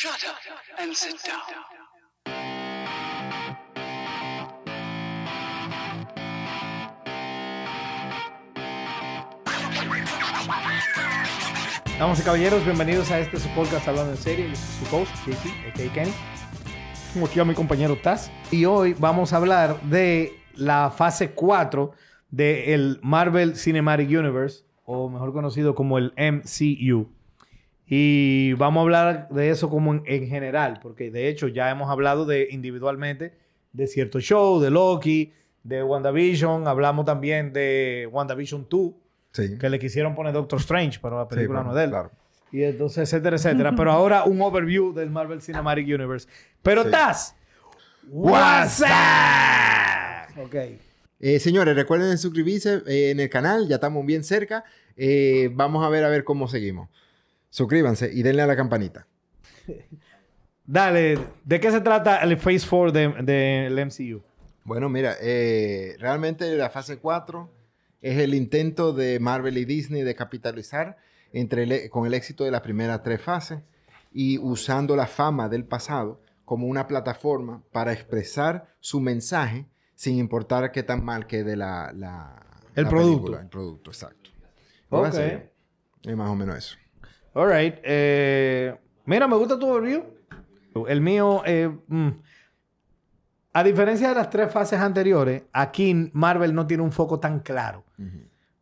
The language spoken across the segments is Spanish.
Shut up and sit down. Damas y caballeros, bienvenidos a este su podcast Hablando en Serie. Yo soy su host, JC, a.k.a. Kenny. Tengo aquí a mi compañero Taz. Y hoy vamos a hablar de la fase 4 del Marvel Cinematic Universe, o mejor conocido como el MCU. Y vamos a hablar de eso como en, en general, porque de hecho ya hemos hablado de individualmente de ciertos shows, de Loki, de WandaVision, hablamos también de WandaVision 2, Sí. que le quisieron poner Doctor Strange, pero la película Sí, no es de él. claro. Y entonces, etcétera, etcétera. Pero ahora un overview del Marvel Cinematic Universe. Pero Sí. Taz, WhatsApp. Ok. Eh, señores, recuerden suscribirse eh, en el canal, ya estamos bien cerca. Eh, vamos a ver a ver cómo seguimos. Suscríbanse y denle a la campanita. Dale, ¿de qué se trata el Phase 4 del de, del MCU? Bueno, mira, eh, realmente la fase 4 es el intento de Marvel y Disney de capitalizar entre el- con el éxito de las primeras tres fases y usando la fama del pasado como una plataforma para expresar su mensaje sin importar qué tan mal quede la, la- El la producto. película, el producto, exacto. Ok. es más o menos eso. All right. Eh, mira, me gusta tu overview. El mío, eh, mm, a diferencia de las tres fases anteriores, aquí Marvel no tiene un foco tan claro.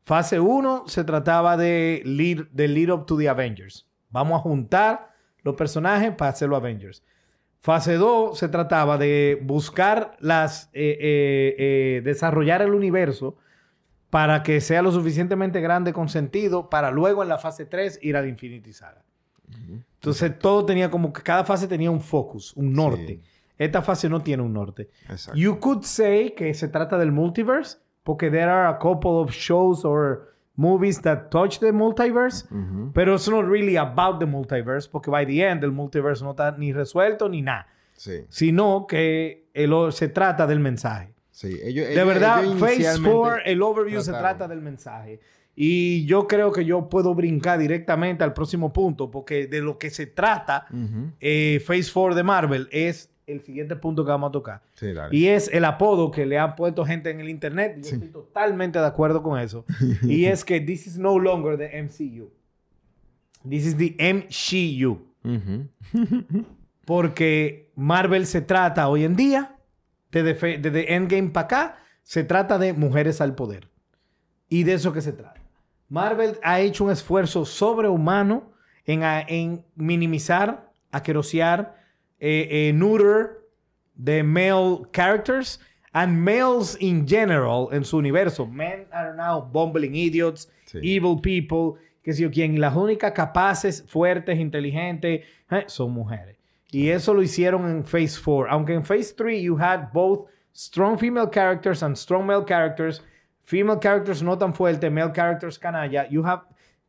Fase 1 se trataba de lead, de lead up to the Avengers. Vamos a juntar los personajes para hacerlo Avengers. Fase 2 se trataba de buscar las... eh, eh, eh, desarrollar el universo para que sea lo suficientemente grande con sentido para luego en la fase 3 ir al Infinity Saga. Entonces todo tenía como que cada fase tenía un focus, un norte. Sí. Esta fase no tiene un norte. Exacto. You could say que se trata del multiverse, porque there are a couple of shows or movies that touch the multiverse, Ujú. pero it's not really about the multiverse, porque by the end el multiverse no está ni resuelto ni nada, Sí, sino que el- se trata del mensaje. Sí. Ellos, De ellos- verdad, ellos Phase inicialmente 4, el overview se trata del mensaje. Y yo creo que yo puedo brincar directamente al próximo punto, porque de lo que se trata eh, Phase 4 de Marvel es el siguiente punto que vamos a tocar. Sí. Y es el apodo que le han puesto gente en el internet. y Yo estoy totalmente de acuerdo con eso. y es que this is no longer the MCU. This is the MCU. Ujú. Porque Marvel se trata hoy en día, desde, desde Endgame para acá, se trata de mujeres al poder. Y de eso que se trata. Marvel ha hecho un esfuerzo sobrehumano en, minimizar, aquerosear, eh, eh, neuter de male characters and males in general en su universo. Men are now bumbling idiots, Sí. evil people, que sé yo quién. Y las únicas capaces, fuertes, inteligentes, eh, son mujeres. Y eso lo hicieron en Phase 4. Aunque en Phase 3 you had both strong female characters and strong male characters. Female characters no tan fuertes, male characters canalla. You have...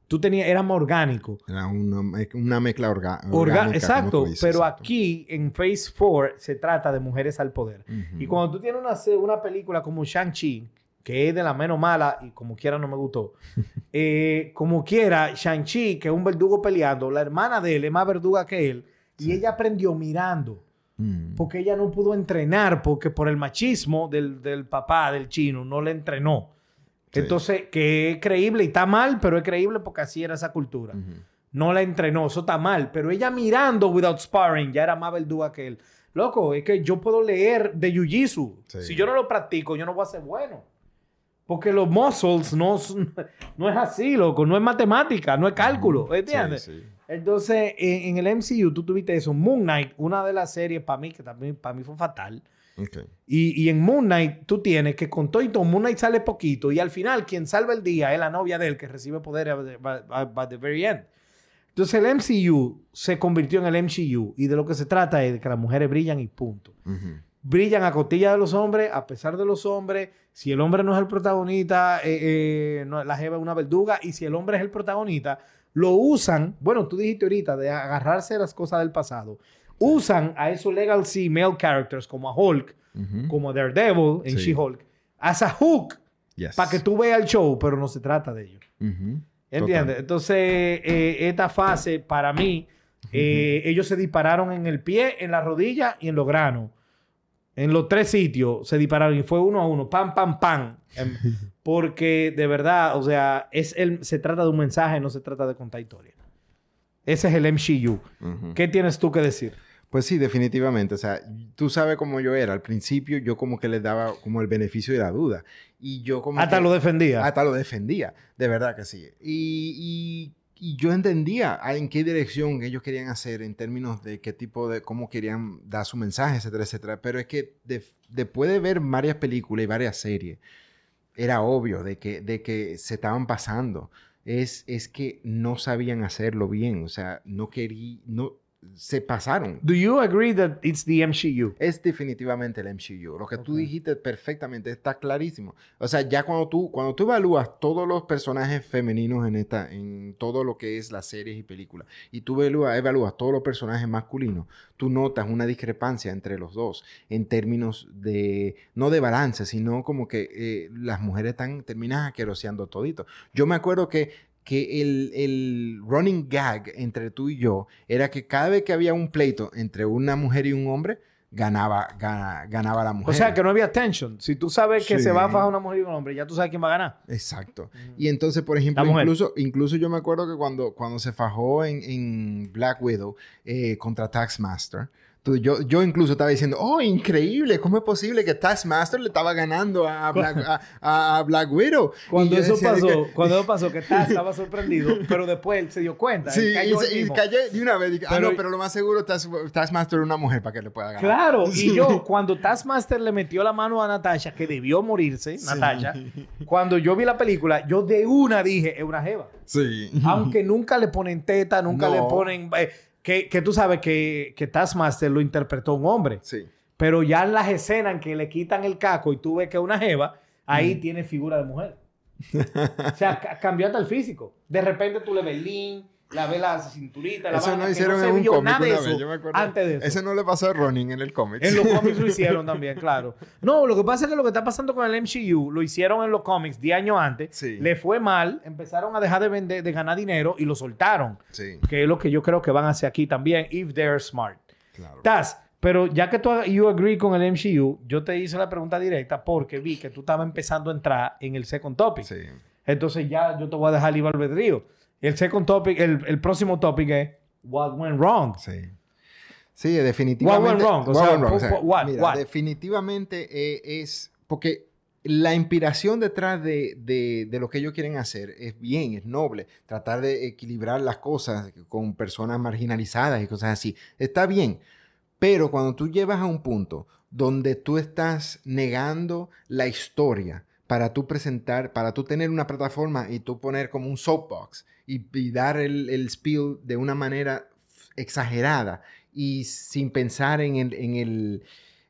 Tú tenías... Era más orgánico. Era una, una mezcla orga- orgánica. exacto, dices, pero exacto. aquí en Phase 4 se trata de mujeres al poder. Ujú. Y cuando tú tienes una, una película como Shang-Chi, que es de la menos mala y como quiera no me gustó, eh, como quiera, Shang-Chi, que es un verdugo peleando, la hermana de él es más verduga que él, y ella aprendió mirando, Mm. porque ella no pudo entrenar, porque por el machismo del, del papá, del chino, no le entrenó. Sí. Entonces, que es creíble y está mal, pero es creíble porque así era esa cultura no la entrenó, eso está mal, pero ella mirando without sparring ya era más verduga que él. Loco, es que yo puedo leer de Jiu-Jitsu. Sí. Si yo no lo practico, yo no voy a ser bueno. Porque los muscles no, no es así, loco, no es matemática, no es cálculo, ¿entiendes? Sí. Entonces, en, en el MCU tú tuviste eso. Moon Knight, una de las series para mí, que también para mí fue fatal. Y, y en Moon Knight tú tienes que con todo y todo, Moon Knight sale poquito y al final quien salva el día es la novia de él que recibe poder by the very end. Entonces el MCU se convirtió en el MCU y de lo que se trata es de que las mujeres brillan y punto. Brillan a costilla de los hombres, a pesar de los hombres. Si el hombre no es el protagonista, eh, eh, no, la jeva es una verduga. Y si el hombre es el protagonista, lo usan, bueno, tú dijiste ahorita, de agarrarse a las cosas del pasado. Usan a esos legal C male characters como a Hulk, Ujú. como Daredevil en Sí. She-Hulk, as a hook Yes. para que tú veas el show, pero no se trata de ello. Ujú. ¿Entiendes? Total. Entonces, eh, esta fase para mí Eh, ellos se dispararon en el pie, en la rodilla y en los granos. En los tres sitios se dispararon y fue uno a uno, pam, pam, pam. Em, Porque de verdad, o sea, es el, se trata de un mensaje, no se trata de contar historia. Ese es el MCU. Ujú. ¿Qué tienes tú que decir? Pues sí, definitivamente. O sea, tú sabes cómo yo era. Al principio yo como que le daba como el beneficio de la duda. Y yo como Hasta que- lo defendía. Hasta lo defendía. De verdad que sí. Y, y- y yo entendía en qué dirección ellos querían hacer en términos de qué tipo de... cómo querían dar su mensaje, etcétera, etcétera. Pero es que de- después de ver varias películas y varias series, era obvio de que, de que se estaban pasando. Es, es que no sabían hacerlo bien. O sea, no querían... No, se pasaron. Do you agree that it's the MCU? Es definitivamente el MCU. Lo que tú Ok. dijiste perfectamente, está clarísimo. O sea, ya cuando tú, cuando tú evalúas todos los personajes femeninos en esta, en todo lo que es las series y películas, y tú evalúas, evalúas todos los personajes masculinos, tú notas una discrepancia entre los dos en términos de, no de balance, sino como que eh, las mujeres están terminan aqueroseando todito. Yo me acuerdo que que el, el running gag entre tú y yo era que cada vez que había un pleito entre una mujer y un hombre, ganaba, gana- ganaba la mujer. O sea, que no había tension. Si tú sabes que Sí. se va a fajar una mujer y un hombre, ya tú sabes quién va a ganar. Exacto. Y entonces, por ejemplo, incluso, incluso yo me acuerdo que cuando, cuando se fajó en, en Black Widow eh, contra Taskmaster, tú- yo, yo incluso estaba diciendo, oh, increíble, ¿cómo es posible que Taskmaster le estaba ganando a Black, a, a- a Black Widow? Cuando Y eso pasó, que- cuando eso pasó, que Taz estaba sorprendido, pero después él se dio cuenta. Sí, él cayó y, y de una vez. Dije, ah, Pero- no, pero lo más seguro, Task- Taskmaster es una mujer para que le pueda ganar. Claro, Sí. y yo, cuando Taskmaster le metió la mano a Natasha, que debió morirse, Natasha, cuando yo vi la película, yo de una dije, es una jeva. Sí. Aunque nunca le ponen teta, nunca No. le ponen... eh, que, que tú sabes que, que Taskmaster lo interpretó un hombre. Sí. Pero ya en las escenas en que le quitan el caco y tú ves que es una jeva, ahí tiene figura de mujer. o sea, ca- cambió hasta el físico. De repente tú le ves lean, la ves la cinturita, la Eso vaina, no hicieron se en un cómic nada de una eso vez, yo me acuerdo. antes de eso. Eso no le pasó a Ronin en el cómic. En los cómics lo hicieron también, claro. No, lo que pasa es que lo que está pasando con el MCU lo hicieron en los cómics 10 años antes. Sí. Le fue mal, empezaron a dejar de vender, de ganar dinero y lo soltaron. Sí, Que es lo que yo creo que van a hacer aquí también, if they're smart. claro. Taz, pero ya que tú you agree con el MCU, yo te hice la pregunta directa porque vi que tú estabas empezando a entrar en el second topic. Sí. Entonces ya yo te voy a dejar libre albedrío. El second topic, el, el próximo topic es What went wrong? Sí. Sí, definitivamente. What went wrong? O sea, went wrong? po- O sea, po- what- mira, what? definitivamente eh, es porque la inspiración detrás de, de- de lo que ellos quieren hacer es bien, es noble. Tratar de equilibrar las cosas con personas marginalizadas y cosas así. Está bien. Pero cuando tú llevas a un punto donde tú estás negando la historia para tú presentar, para tú tener una plataforma y tú poner como un soapbox y, y dar el, el spiel de una manera exagerada y sin pensar en, el, en, el,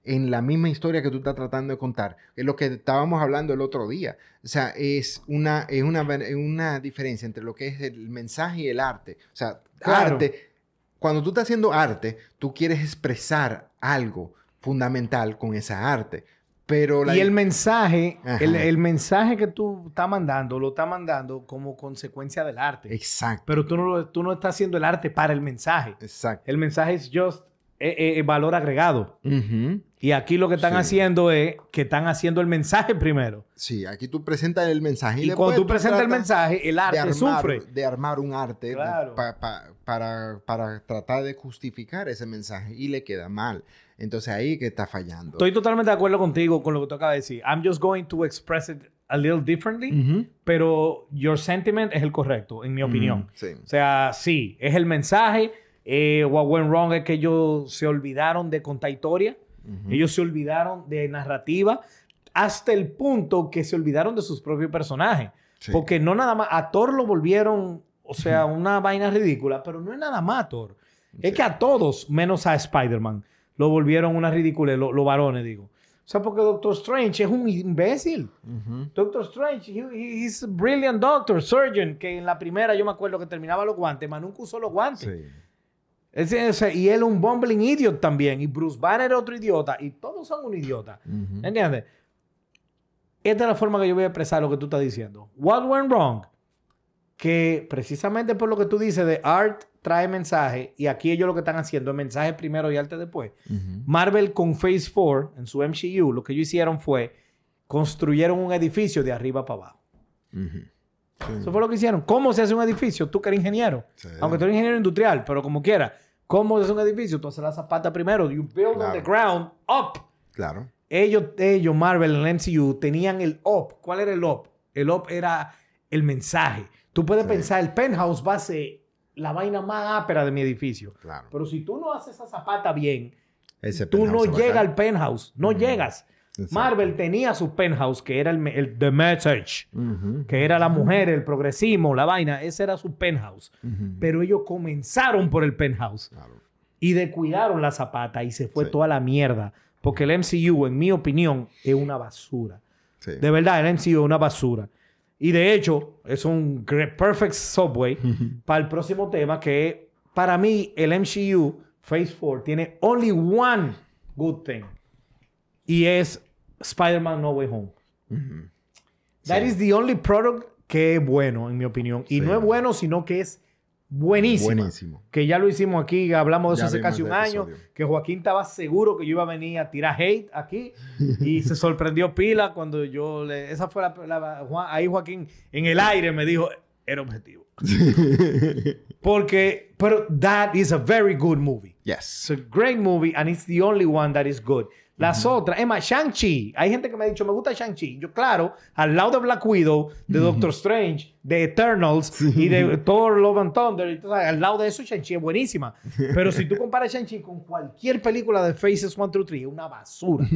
en la misma historia que tú estás tratando de contar. Es lo que estábamos hablando el otro día. O sea, es una, es una, es una diferencia entre lo que es el mensaje y el arte. O sea, Claro. arte, cuando tú estás haciendo arte, tú quieres expresar algo fundamental con esa arte. Pero la Y el mensaje, el, el mensaje que tú estás mandando, lo estás mandando como consecuencia del arte. Exacto. Pero tú no, lo- tú no estás haciendo el arte para el mensaje. Exacto. El mensaje es just eh, eh, valor agregado. Ujú. Y aquí lo que están Sí. haciendo es que están haciendo el mensaje primero. Sí, aquí tú presentas el mensaje. Y, después cuando tú presentas el mensaje, el de arte armar, sufre. de armar un arte Claro. pa- pa- para, para tratar de justificar ese mensaje y le queda mal. Entonces ahí que está fallando. Estoy totalmente de acuerdo contigo con lo que tú acabas de decir. I'm just going to express it a little differently, Ujú. pero your sentiment es el correcto, en mi opinión. Sí. O sea, sí, es el mensaje. Eh, what went wrong es que ellos se olvidaron de contar historia. Ellos se olvidaron de narrativa hasta el punto que se olvidaron de sus propios personajes. Sí. Porque no nada más, a Thor lo volvieron, o sea, una vaina ridícula, pero no es nada más a Thor. Es Sí. que a todos, menos a Spider-Man, lo volvieron una ridícula, lo- los varones, digo. O sea, porque Doctor Strange es un imbécil. Doctor Strange, he- he- he's a brilliant doctor, surgeon, que en la primera yo me acuerdo que terminaba los guantes, mas nunca usó los guantes. Sí. Ese- ese- y él un bumbling idiot también. Y Bruce Banner otro idiota. Y todos son un idiota. Ujú. ¿Entiendes? Esta es la forma que yo voy a expresar lo que tú estás diciendo. What went wrong? Que precisamente por lo que tú dices de art trae mensaje y aquí ellos lo que están haciendo es mensaje primero y arte después. Marvel con Phase 4 en su MCU lo que ellos hicieron fue construyeron un edificio de arriba para abajo. Sí. Eso fue lo que hicieron. ¿Cómo se hace un edificio? Tú que eres ingeniero. Sí. Aunque tú eres ingeniero industrial, pero como quiera. ¿Cómo se hace un edificio? Tú haces la zapata primero. You build on the ground up. Claro. Ellos, ellos, Marvel en el MCU, tenían el up. ¿Cuál era el up? El up era el mensaje. Tú puedes Sí. pensar, el penthouse va a ser la vaina más ápera de mi edificio. Claro. Pero si tú no haces esa zapata bien, Ese tú no llegas al penthouse. No llegas. Exacto. Marvel tenía su penthouse, que era el, The Message, que era la mujer, el progresismo, la vaina. Ese era su penthouse. Pero ellos comenzaron por el penthouse Claro. y descuidaron la zapata y se fue Sí. toda la mierda. Porque el MCU, en mi opinión, es una basura. Sí. De verdad, el MCU es una basura. Y de hecho, es un perfect subway para el próximo tema que para mí el MCU Phase 4 tiene only one good thing. Y es Spider-Man No Way Home. That Sí. is the only product que es bueno, en mi opinión. Y Sí. no es bueno, sino que es buenísimo. Buenísimo. Que ya lo hicimos aquí, hablamos de Ya eso hace casi un año. Que Joaquín estaba seguro que yo iba a venir a tirar hate aquí. y se sorprendió pila cuando yo le. Esa fue la. la- Juan- ahí Joaquín en el aire me dijo: era objetivo. Porque. Pero that is a very good movie. yes. It's a great movie and it's the only one that is good. Las otras, es más, Shang-Chi. Hay gente que me ha dicho, me gusta Shang-Chi. Yo, claro, al lado de Black Widow, de Doctor Strange, de Eternals y de Thor, Love and Thunder, sabes, al lado de eso, Shang-Chi es buenísima. Pero si tú comparas Shang-Chi con cualquier película de Faces 1 through 3, es una basura.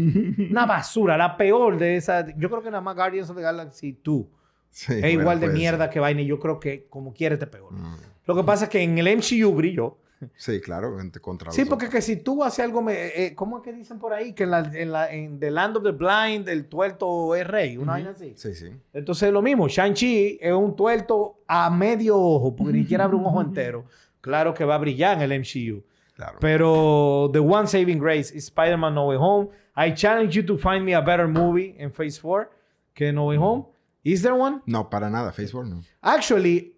una basura. La peor de esa. Yo creo que nada más Guardians of the Galaxy 2 Sí, es igual de mierda ser. que vaina y yo creo que como quiera este peor. Mm. Lo que pasa es que en el MCU brilló. Sí, claro, contra Sí, porque otros. que si tú haces algo, me- eh, ¿cómo es que dicen por ahí? Que en, la, en, la, en The Land of the Blind el tuerto es rey, una vaina así. Sí, sí. Entonces lo mismo, Shang-Chi es un tuerto a medio ojo, porque ni siquiera abre un ojo entero. Claro que va a brillar en el MCU. Claro. Pero The One Saving Grace is Spider-Man No Way Home. I challenge you to find me a better movie in Phase 4 que No Way Home. Is there one? No, para nada. Facebook no. Actually,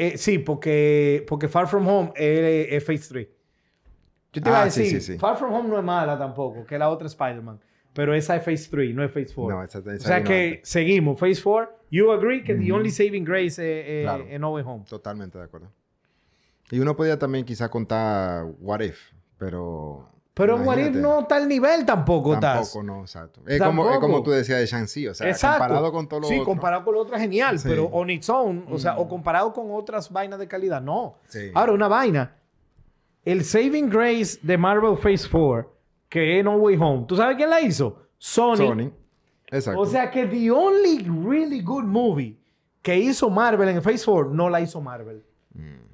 eh, sí, porque, porque Far From Home es, es Phase 3. Yo te iba a Ah, sí, decir, sí, sí. Far From Home no es mala tampoco, que la otra Spider-Man. Pero esa es Phase 3, no es Phase 4. No, esa, esa o sea que seguimos. Phase 4, you agree que the only saving grace es, es- Claro. es No Way Home. Totalmente de acuerdo. Y uno podía también quizá contar What If, pero... Pero What If imagínate, no está al nivel tampoco. Tampoco, no, exacto. Es como, es como tú decías de Shang-Chi, o sea, Exacto. comparado con todo lo Sí, otro. comparado con lo otro es genial, Sí. pero on its own, o sea, Mm. o comparado con otras vainas de calidad, no. Sí. Ahora, una vaina. El Saving Grace de Marvel Phase 4, que es No Way Home, ¿tú sabes quién la hizo? Sony. Sony. Exacto. O sea que the only really good movie que hizo Marvel en Phase 4 no la hizo Marvel.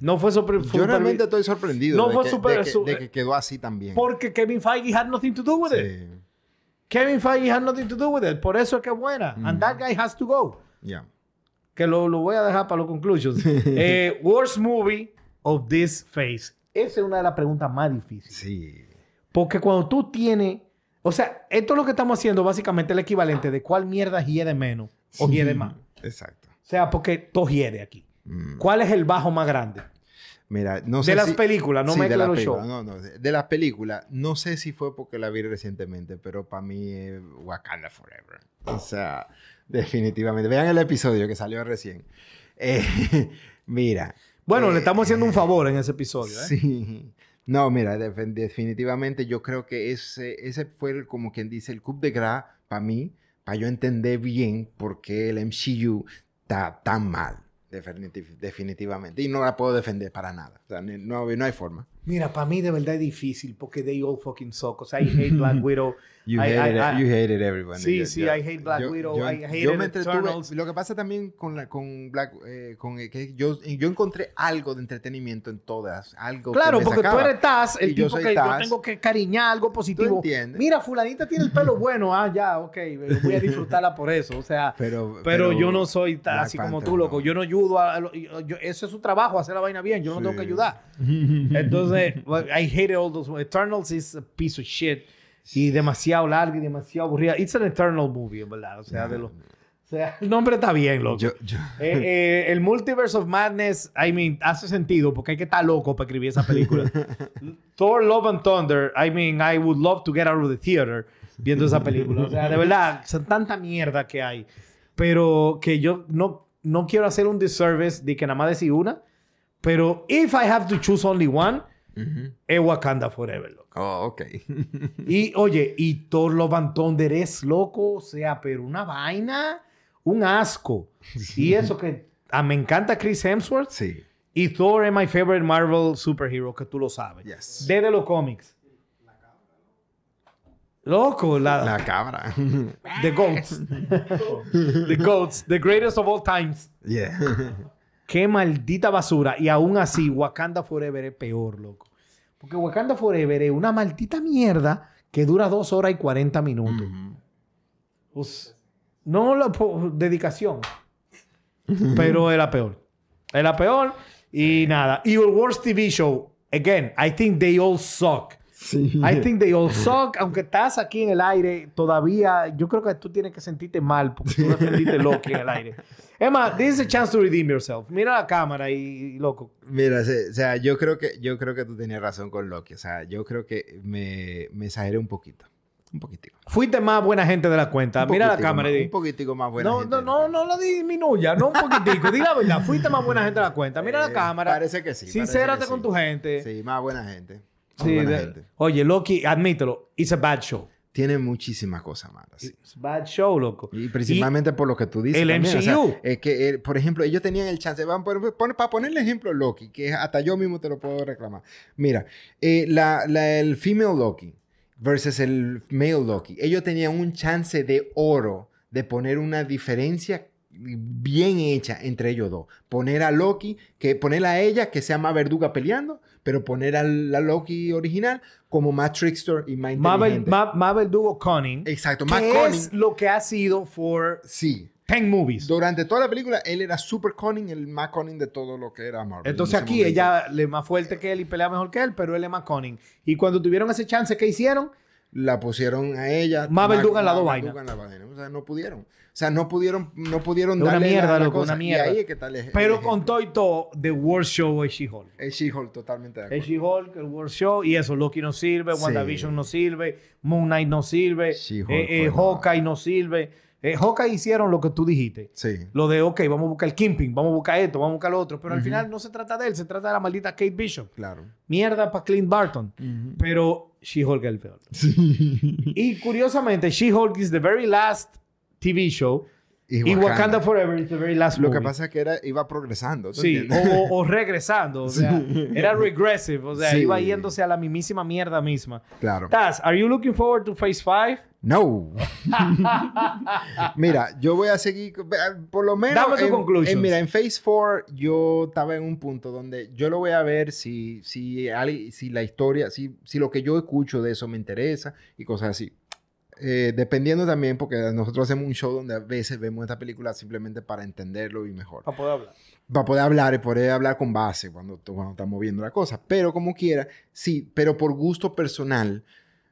No fue Mm. Yo realmente estoy sorprendido No de, fue que, super- de que- su- de que quedó así también. porque Kevin Feige had nothing to do with it. Sí. Kevin Feige had nothing to do with it. Por eso es que es buena. And that guy has to go. Que lo, lo voy a dejar para los conclusions. Eh, worst movie of this phase. Esa es una de las preguntas más difíciles. Sí. Porque cuando tú tienes... O sea, esto es lo que estamos haciendo básicamente el equivalente de cuál mierda hiede menos o hiede más. O Exacto. sea, porque todo hiede aquí. Mm. ¿Cuál es el bajo más grande? Mira, no sé de las si- películas, no Sí, me de los películas, shows. No, no, de las películas. No sé si fue porque la vi recientemente, pero para mí es Wakanda Forever. O sea, definitivamente. Vean el episodio que salió recién. Eh, mira. Bueno, eh, le estamos haciendo un favor en ese episodio. ¿eh? Sí. No, mira, def- definitivamente yo creo que ese, ese fue el- como quien dice el coup de gras para mí, para yo entender bien por qué el MCU está tan mal. Definitiv- definitivamente. Y no la puedo defender para nada. O sea, ni- no, no hay forma. Mira, para mí de verdad es difícil porque they all fucking suck. O sea, I hate Black Widow. You I- hated, I- you hated everyone. Sí, Yo- sí, yo- I hate Black yo- Widow, I hated yo me entretuve. Eternals. Lo que pasa también con, la, con Black... eh, con, eh, que yo, yo encontré algo de entretenimiento en todas. Algo que Claro, me porque tú eres Taz, el Y tipo que yo tengo que cariñar algo positivo. entiendes. Mira, fulanita tiene el pelo bueno. Ah, ya, ok. Voy a disfrutarla por eso. O sea, Pero, pero, yo no soy así como tú, loco. no. Yo no ayudo a... yo- eso es su trabajo, hacer la vaina bien. Yo no tengo que ayudar. Entonces, I hate all those... Eternals is a piece of shit. Y demasiado larga y demasiado aburrida. It's an eternal movie, en verdad. O sea, de los... O sea, el nombre está bien, loco. Yo, yo- Eh, eh, el Multiverse of Madness, I mean, hace sentido porque hay que estar loco para escribir esa película. Thor, Love and Thunder, I mean, I would love to get out of the theater viendo esa película. O sea, de verdad, son tanta mierda que hay. Pero que yo no, no quiero hacer un disservice de que nada más decir una. Pero if I have to choose only one, Ujú. es Wakanda Forever, loco. Oh, ok. Y oye, y Thor Love and Thunder es loco, o sea, pero una vaina, un asco. Y eso que ah, me encanta Chris Hemsworth sí. y Thor es my favorite Marvel superhero, que tú lo sabes. Yes. Desde los cómics. Loco, la, La cabra. The Goats. the Goats, the greatest of all times. yeah. Qué maldita basura. Y aún así, Wakanda Forever es peor, loco. Porque Wakanda Forever es una maldita mierda que dura dos horas y 40 minutos. Pues, no la dedicación. Pero es la peor. Es la peor. Y nada. Y el worst TV show. Again, I think they all suck. Sí. I think they all suck. Aunque estás aquí en el aire, todavía yo creo que tú tienes que sentirte mal porque tú defendiste Loki en el aire. Emma, this is a chance to redeem yourself. Mira la cámara y, y loco. Mira, se- o sea, yo creo que yo creo que tú tenías razón con Loki. O sea, yo creo que me, me exageré un poquito. Un poquitico. Fuiste más buena gente de la cuenta. Un Mira la cámara más- y di, Un poquitico más buena No, gente. no, no, no lo disminuya, no un poquitico. Di la verdad, fuiste más buena gente de la cuenta. Mira la Eh, cámara. Parece que sí. Sincérate que con sí. tu gente. Sí, más buena gente. Sí, de-. Oye, Loki, admítelo, it's a bad show. Tiene muchísimas cosas malas. sí. It's a bad show, loco. Y principalmente por lo que tú dices. el también, o sea, MCU. es que, eh, por ejemplo, ellos tenían el chance. Van por- pon- para ponerle ejemplo Loki, que hasta yo mismo te lo puedo reclamar. Mira, eh, la, la- el female Loki versus el male Loki. Ellos tenían un chance de oro de poner una diferencia bien hecha entre ellos dos. Poner a Loki, que poner a ella que sea más verduga peleando, pero poner a la Loki original como más trickster y más Marvel, inteligente. Ma- Marvel Duo Cunning. Exacto, más que es lo que ha sido for Sí. 10 movies. Durante toda la película, él era super cunning, el más cunning de todo lo que era Marvel. Entonces en aquí momento. ella le es más fuerte que él y pelea mejor que él, pero él es más cunning. Y cuando tuvieron ese chance, ¿qué hicieron? La pusieron a ella. Más verduga en la dos la vaina. O sea, no pudieron. O sea, no pudieron, no pudieron Es una darle mierda, la, la loco, cosa. una mierda. Y ahí es que Pero con todo y todo, The Worst Show es She-Hulk. Es She-Hulk totalmente de Es acuerdo. She-Hulk, el World Show, y eso, Loki no sirve, Sí. WandaVision no sirve, Moon Knight no sirve, eh, eh, Hawkeye no sirve. Eh, Hawkeye hicieron lo que tú dijiste. Sí. Lo de, ok, vamos a buscar el Kimping, vamos a buscar esto, vamos a buscar lo otro. Pero al final no se trata de él, se trata de la maldita Kate Bishop. Claro. Mierda para Clint Barton. Pero She-Hulk es el peor. Y curiosamente, She-Hulk is the very last TV show. Y Wakanda, Forever is the very last Lo que movie. pasa es que era, iba progresando. ¿tú Sí, o, o- regresando. O sea, era regressive. O sea, Sí. iba yéndose a la mismísima mierda misma. Claro. Taz, are you looking forward to Phase 5? No. mira, yo voy a seguir, por lo menos. Dame tu en, conclusions. en- mira, en Phase 4 yo estaba en un punto donde yo lo voy a ver si, si, si la historia, si, si lo que yo escucho de eso me interesa y cosas así. Eh, dependiendo también, porque nosotros hacemos un show donde a veces vemos esta película simplemente para entenderlo y mejor Para poder hablar. para poder hablar y poder hablar con base cuando, cuando estamos viendo la cosa. Pero como quiera, sí, pero por gusto personal,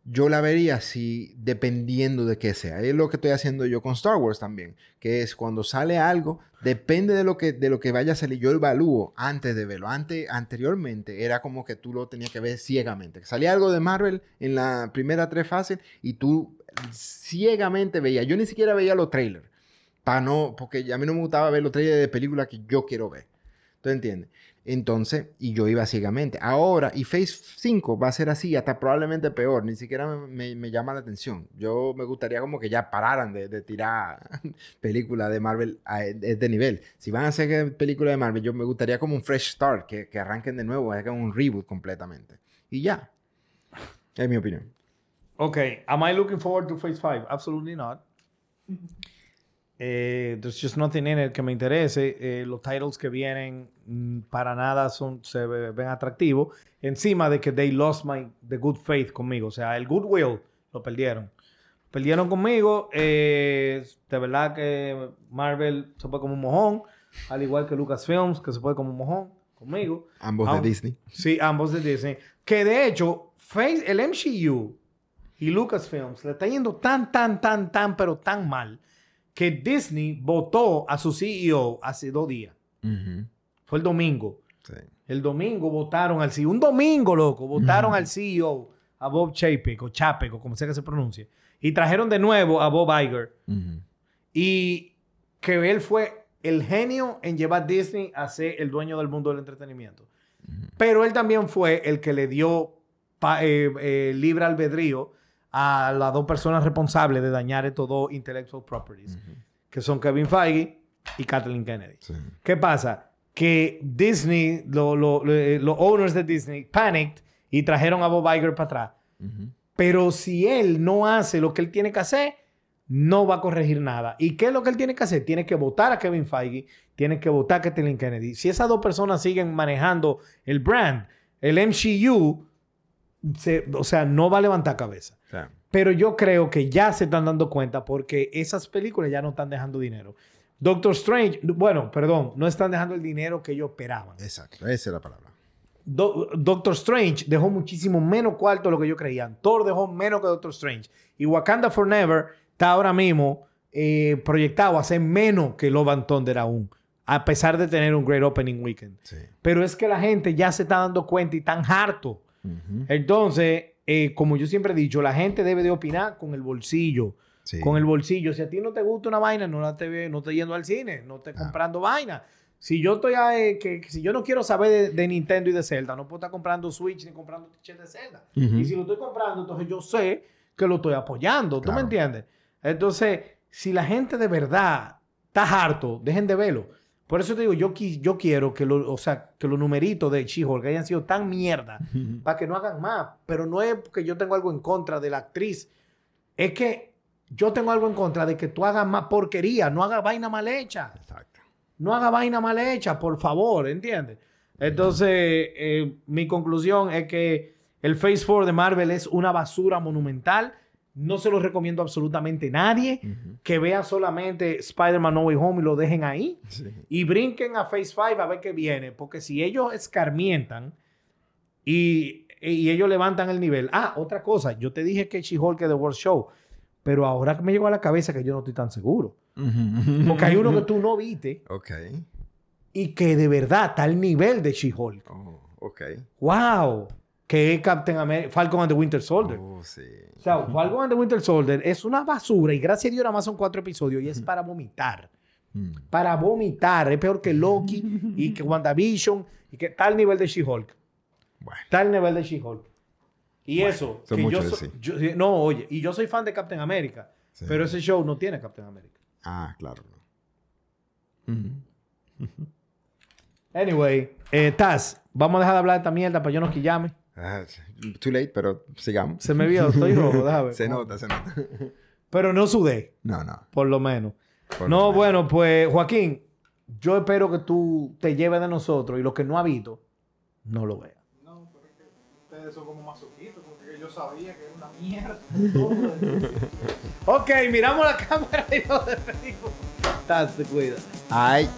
yo la vería así dependiendo de qué sea. Es lo que estoy haciendo yo con Star Wars también, que es cuando sale algo, depende de lo que, de lo que vaya a salir, yo evalúo antes de verlo. Antes, anteriormente era como que tú lo tenías que ver ciegamente. Salía algo de Marvel en la primera tres fases y tú ciegamente veías. Yo ni siquiera veía los trailers. Para no, porque a mí no me gustaba ver los trailers de películas que yo quiero ver. ¿Tú entiendes? Entonces, y yo iba ciegamente. Ahora, y Phase 5 va a ser así, hasta probablemente peor. Ni siquiera me, me- me llama la atención. Yo me gustaría como que ya pararan de, de tirar películas de Marvel a de este nivel. Si van a hacer películas de Marvel, yo me gustaría como un fresh start, que, que arranquen de nuevo, hagan un reboot completamente. Y ya. Es mi opinión. Ok, am I looking forward to Phase 5? Absolutely not. Eh, there's just nothing in it que me interese. Eh, los titles que vienen mm, para nada son, se ve- ven atractivos. Encima de que they lost my, the good faith conmigo. O sea, el goodwill lo perdieron. Perdieron conmigo. eh, de verdad que Marvel se fue como un mojón. Al igual que Lucasfilms, que se fue como un mojón conmigo. Ambos de Disney. Sí, ambos de Disney. Que de hecho, el MCU y Lucasfilms le está yendo tan, tan, tan, tan, pero tan mal que Disney votó a su CEO hace dos días. Fue el domingo. Sí. El domingo votaron al CEO. Un domingo, loco. Votaron al CEO, a Bob Chapek o Chapek o como sea que se pronuncie. Y trajeron de nuevo a Bob Iger. Y que él fue el genio en llevar Disney a ser el dueño del mundo del entretenimiento. Pero él también fue el que le dio pa- eh, eh, libre albedrío a las dos personas responsables de dañar estos dos intellectual properties, que son Kevin Feige y Kathleen Kennedy. Sí. ¿Qué pasa? Que Disney, lo- lo- lo- eh, los owners de Disney, panicked y trajeron a Bob Iger para atrás. Pero si él no hace lo que él tiene que hacer, no va a corregir nada. ¿Y qué es lo que él tiene que hacer? Tiene que votar a Kevin Feige, tiene que votar a Kathleen Kennedy. Si esas dos personas siguen manejando el brand, el MCU, se- o sea, no va a levantar cabeza. Claro. Pero yo creo que ya se están dando cuenta porque esas películas ya no están dejando dinero. Doctor Strange, bueno, perdón, no están dejando el dinero que ellos esperaban. Exacto. Esa es la palabra. Do- Doctor Strange dejó muchísimo menos cuarto de lo que yo creían. Thor dejó menos que Doctor Strange. Y Wakanda Forever está ahora mismo eh, proyectado a hacer menos que Love and Thunder aún. A pesar de tener un great opening weekend. Sí. Pero es que la gente ya se está dando cuenta y tan harto. Entonces, eh, como yo siempre he dicho, la gente debe de opinar con el bolsillo. Sí. Con el bolsillo. Si a ti no te gusta una vaina, no la te ve- no estés yendo al cine, no estés Ah. comprando vaina. Si yo estoy eh, que, si yo no quiero saber de, de Nintendo y de Zelda, no puedo estar comprando Switch ni comprando t-shirt de Zelda. Y si lo estoy comprando, entonces yo sé que lo estoy apoyando. ¿Tú me entiendes? Entonces, si la gente de verdad está harto, dejen de verlo. Por eso te digo, yo, qui- yo quiero que, lo, o sea, que los numeritos de She-Hulk hayan sido tan mierda para que no hagan más. Pero no es porque yo tengo algo en contra de la actriz. Es que yo tengo algo en contra de que tú hagas más porquería, no hagas vaina mal hecha. Exacto. No haga vaina mal hecha, por favor, ¿entiendes? Entonces, eh, mi conclusión es que el Phase 4 de Marvel es una basura monumental. No se lo recomiendo a absolutamente nadie. Que vea solamente Spider-Man No Way Home y lo dejen ahí. Sí. Y brinquen a Phase 5 a ver qué viene. Porque si ellos escarmientan y, y ellos levantan el nivel. Ah, otra cosa. Yo te dije que She-Hulk es The World Show. Pero ahora me llegó a la cabeza que yo no estoy tan seguro. Ujú. Porque hay uno que tú no viste Ok. y que de verdad está al nivel de She-Hulk. Oh, ok. ¡Wow! Que es Captain America, Falcon and the Winter Soldier. Oh, sí. O sea, Falcon and the Winter Soldier es una basura y gracias a Dios nada más son cuatro episodios y es para vomitar. Mm. Para vomitar. Es peor que Loki y que WandaVision y que está al nivel de She-Hulk. Bueno. Está al nivel de She-Hulk. Y eso, que yo, so- no, oye, y yo soy fan de Captain America, Sí. pero ese show no tiene Captain America. Ah, claro. Anyway, eh, Taz, vamos a dejar de hablar de esta mierda para yo no quillarme. Ah, too late, pero sigamos. Se me vio, estoy rojo, déjame ver. Se nota, se nota. Pero no sudé, No, no. por lo menos. por no, lo menos. bueno, pues Joaquín, yo espero que tú te lleves de nosotros y lo que no ha visto, no lo veas. No, pero es que ustedes son como masoquistas, porque yo sabía que era una mierda. Ok, miramos la cámara y nos despedimos. Taz, te cuida. Ay.